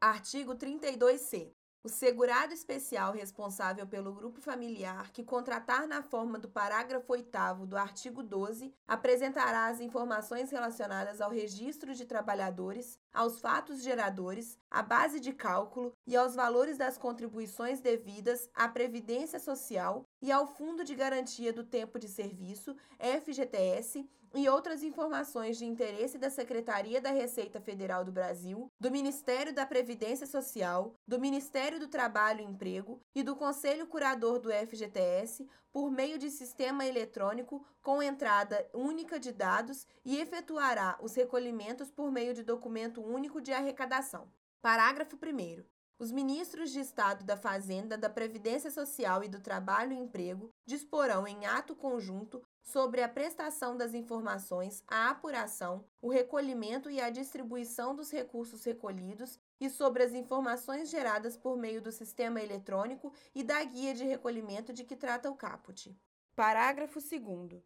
Artigo 32C. O segurado especial responsável pelo grupo familiar que contratar na forma do parágrafo 8 do artigo 12 apresentará as informações relacionadas ao registro de trabalhadores, aos fatos geradores, à base de cálculo e aos valores das contribuições devidas à Previdência Social e ao Fundo de Garantia do Tempo de Serviço, FGTS, e outras informações de interesse da Secretaria da Receita Federal do Brasil, do Ministério da Previdência Social, do Ministério do Trabalho e Emprego e do Conselho Curador do FGTS por meio de sistema eletrônico com entrada única de dados e efetuará os recolhimentos por meio de documento único de arrecadação. Parágrafo 1. Os ministros de Estado da Fazenda, da Previdência Social e do Trabalho e Emprego disporão em ato conjunto sobre a prestação das informações, a apuração, o recolhimento e a distribuição dos recursos recolhidos e sobre as informações geradas por meio do sistema eletrônico e da guia de recolhimento de que trata o caput. Parágrafo 2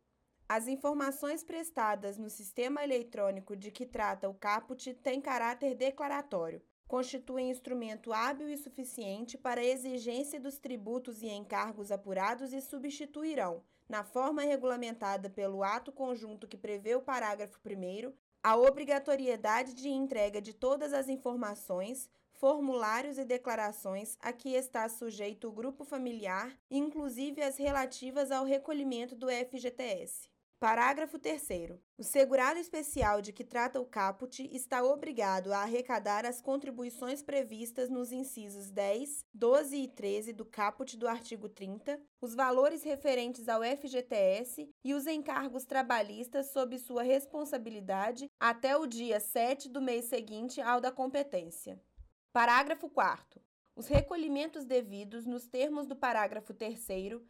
as informações prestadas no sistema eletrônico de que trata o caput têm caráter declaratório constituem instrumento hábil e suficiente para a exigência dos tributos e encargos apurados e substituirão, na forma regulamentada pelo ato conjunto que prevê o parágrafo 1, a obrigatoriedade de entrega de todas as informações, formulários e declarações a que está sujeito o grupo familiar, inclusive as relativas ao recolhimento do FGTS. Parágrafo 3. O segurado especial de que trata o caput está obrigado a arrecadar as contribuições previstas nos incisos 10, 12 e 13 do caput do artigo 30, os valores referentes ao FGTS e os encargos trabalhistas sob sua responsabilidade até o dia 7 do mês seguinte ao da competência. Parágrafo 4. Os recolhimentos devidos nos termos do parágrafo 3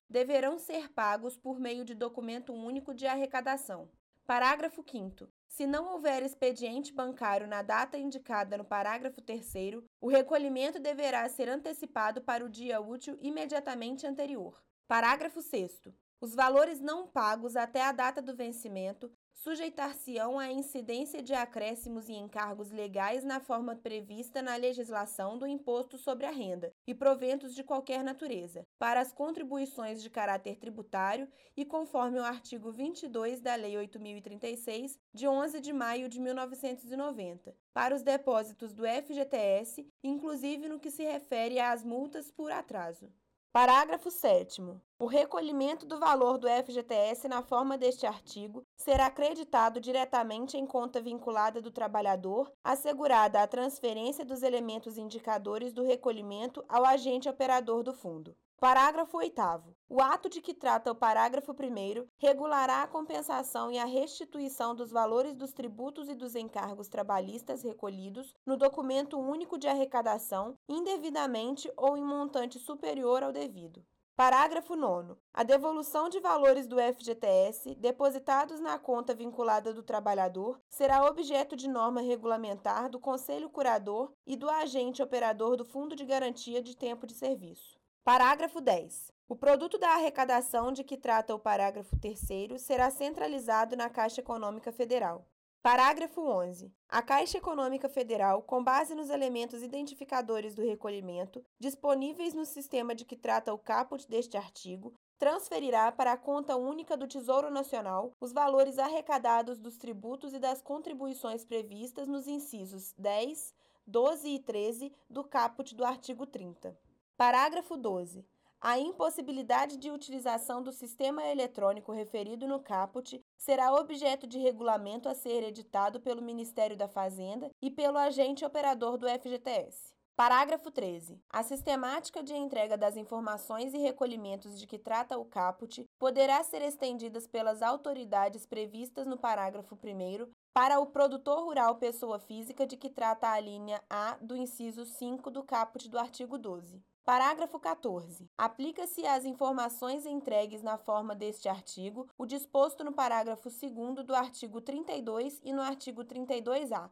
deverão ser pagos por meio de documento único de arrecadação. Parágrafo 5 se não houver expediente bancário na data indicada no parágrafo 3, o recolhimento deverá ser antecipado para o dia útil imediatamente anterior. Parágrafo 6. Os valores não pagos até a data do vencimento sujeitar-se-ão à incidência de acréscimos e encargos legais na forma prevista na legislação do imposto sobre a renda e proventos de qualquer natureza, para as contribuições de caráter tributário e conforme o artigo 22 da Lei 8036, de 11 de maio de 1990, para os depósitos do FGTS, inclusive no que se refere às multas por atraso. Parágrafo 7. O recolhimento do valor do FGTS na forma deste artigo será creditado diretamente em conta vinculada do trabalhador, assegurada a transferência dos elementos indicadores do recolhimento ao agente operador do fundo. Parágrafo 8. O ato de que trata o parágrafo 1 regulará a compensação e a restituição dos valores dos tributos e dos encargos trabalhistas recolhidos no documento único de arrecadação, indevidamente ou em montante superior ao devido. Parágrafo 9. A devolução de valores do FGTS depositados na conta vinculada do trabalhador será objeto de norma regulamentar do Conselho Curador e do agente operador do Fundo de Garantia de Tempo de Serviço. Parágrafo 10. O produto da arrecadação de que trata o parágrafo 3 será centralizado na Caixa Econômica Federal. Parágrafo 11. A Caixa Econômica Federal, com base nos elementos identificadores do recolhimento disponíveis no sistema de que trata o caput deste artigo, transferirá para a conta única do Tesouro Nacional os valores arrecadados dos tributos e das contribuições previstas nos incisos 10, 12 e 13 do caput do artigo 30. Parágrafo 12. A impossibilidade de utilização do sistema eletrônico referido no caput será objeto de regulamento a ser editado pelo Ministério da Fazenda e pelo agente operador do FGTS. Parágrafo 13. A sistemática de entrega das informações e recolhimentos de que trata o caput poderá ser estendida pelas autoridades previstas no parágrafo 1 para o produtor rural pessoa física de que trata a linha A do inciso 5 do caput do artigo 12. Parágrafo 14. Aplica-se às informações entregues na forma deste artigo o disposto no parágrafo 2 do artigo 32 e no artigo 32-A.